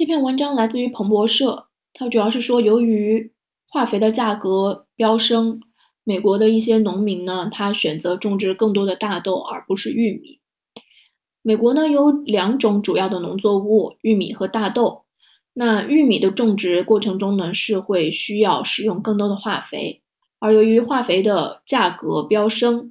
这篇文章来自于彭博社，它主要是说，由于化肥的价格飙升，美国的一些农民呢，他选择种植更多的大豆而不是玉米。美国呢有两种主要的农作物，玉米和大豆。那玉米的种植过程中呢，是会需要使用更多的化肥，而由于化肥的价格飙升，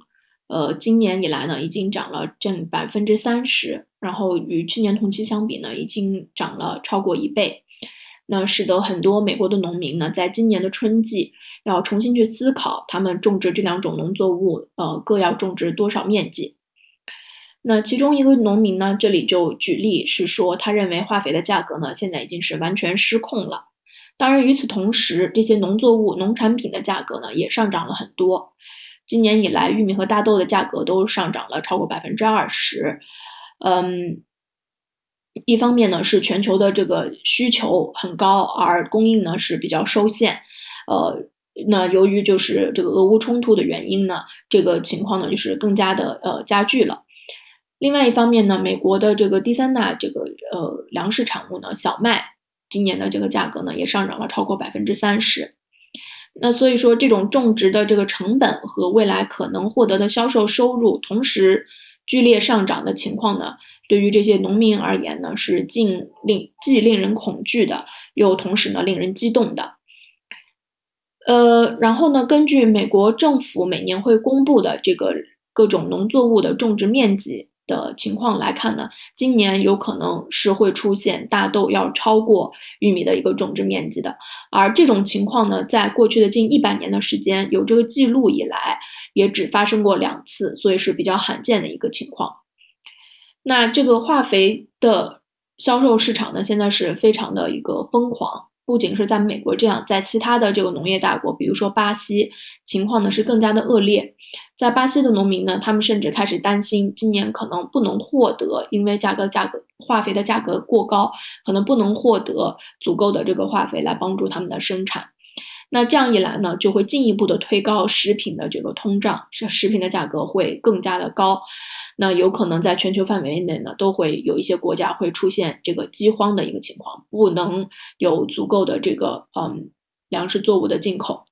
呃，今年以来呢，已经涨了近百分之三十，然后与去年同期相比呢，已经涨了超过一倍。那使得很多美国的农民呢，在今年的春季要重新去思考，他们种植这两种农作物，呃，各要种植多少面积。那其中一个农民呢，这里就举例是说，他认为化肥的价格呢，现在已经是完全失控了。当然，与此同时，这些农作物、农产品的价格呢，也上涨了很多。今年以来，玉米和大豆的价格都上涨了超过百分之二十。嗯，一方面呢，是全球的这个需求很高，而供应呢是比较受限。呃，那由于就是这个俄乌冲突的原因呢，这个情况呢就是更加的呃加剧了。另外一方面呢，美国的这个第三大这个呃粮食产物呢，小麦，今年的这个价格呢也上涨了超过百分之三十。那所以说，这种种植的这个成本和未来可能获得的销售收入同时剧烈上涨的情况呢，对于这些农民而言呢，是既令既令人恐惧的，又同时呢令人激动的。呃，然后呢，根据美国政府每年会公布的这个各种农作物的种植面积。的情况来看呢，今年有可能是会出现大豆要超过玉米的一个种植面积的，而这种情况呢，在过去的近一百年的时间有这个记录以来，也只发生过两次，所以是比较罕见的一个情况。那这个化肥的销售市场呢，现在是非常的一个疯狂。不仅是在美国这样，在其他的这个农业大国，比如说巴西，情况呢是更加的恶劣。在巴西的农民呢，他们甚至开始担心，今年可能不能获得，因为价格价格化肥的价格过高，可能不能获得足够的这个化肥来帮助他们的生产。那这样一来呢，就会进一步的推高食品的这个通胀，食食品的价格会更加的高。那有可能在全球范围内呢，都会有一些国家会出现这个饥荒的一个情况，不能有足够的这个嗯粮食作物的进口。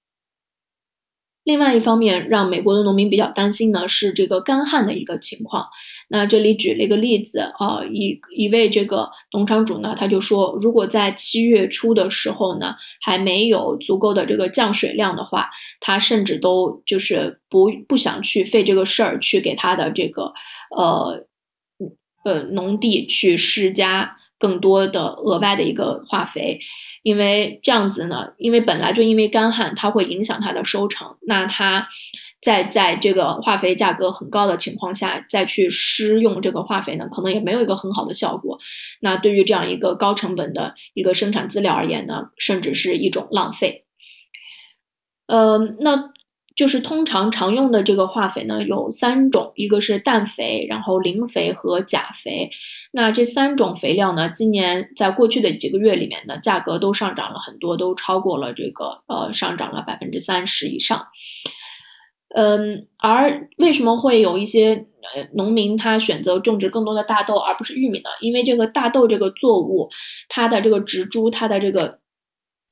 另外一方面，让美国的农民比较担心呢，是这个干旱的一个情况。那这里举了一个例子啊，一一位这个农场主呢，他就说，如果在七月初的时候呢，还没有足够的这个降水量的话，他甚至都就是不不想去费这个事儿，去给他的这个呃呃农地去施加更多的额外的一个化肥。因为这样子呢，因为本来就因为干旱，它会影响它的收成。那它在在这个化肥价格很高的情况下，再去施用这个化肥呢，可能也没有一个很好的效果。那对于这样一个高成本的一个生产资料而言呢，甚至是一种浪费。呃，那。就是通常常用的这个化肥呢，有三种，一个是氮肥，然后磷肥和钾肥。那这三种肥料呢，今年在过去的几个月里面呢，价格都上涨了很多，都超过了这个呃，上涨了百分之三十以上。嗯，而为什么会有一些呃农民他选择种植更多的大豆而不是玉米呢？因为这个大豆这个作物，它的这个植株，它的这个。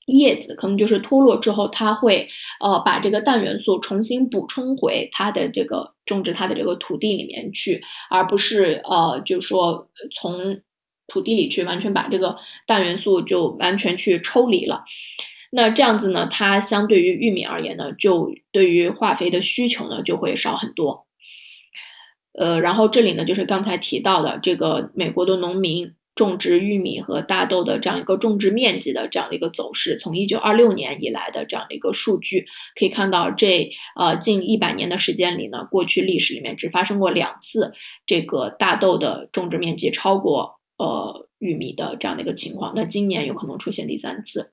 叶子可能就是脱落之后，它会呃把这个氮元素重新补充回它的这个种植它的这个土地里面去，而不是呃就说从土地里去完全把这个氮元素就完全去抽离了。那这样子呢，它相对于玉米而言呢，就对于化肥的需求呢就会少很多。呃，然后这里呢就是刚才提到的这个美国的农民。种植玉米和大豆的这样一个种植面积的这样的一个走势，从一九二六年以来的这样的一个数据，可以看到这呃近一百年的时间里呢，过去历史里面只发生过两次这个大豆的种植面积超过呃玉米的这样的一个情况，那今年有可能出现第三次。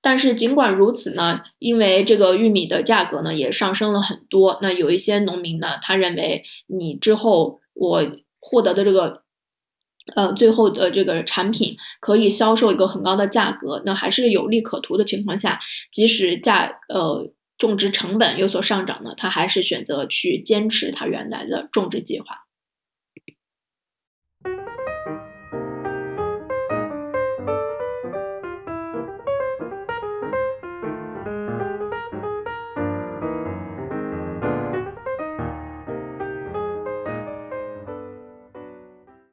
但是尽管如此呢，因为这个玉米的价格呢也上升了很多，那有一些农民呢，他认为你之后我获得的这个。呃，最后的这个产品可以销售一个很高的价格，那还是有利可图的情况下，即使价呃种植成本有所上涨呢，他还是选择去坚持他原来的种植计划。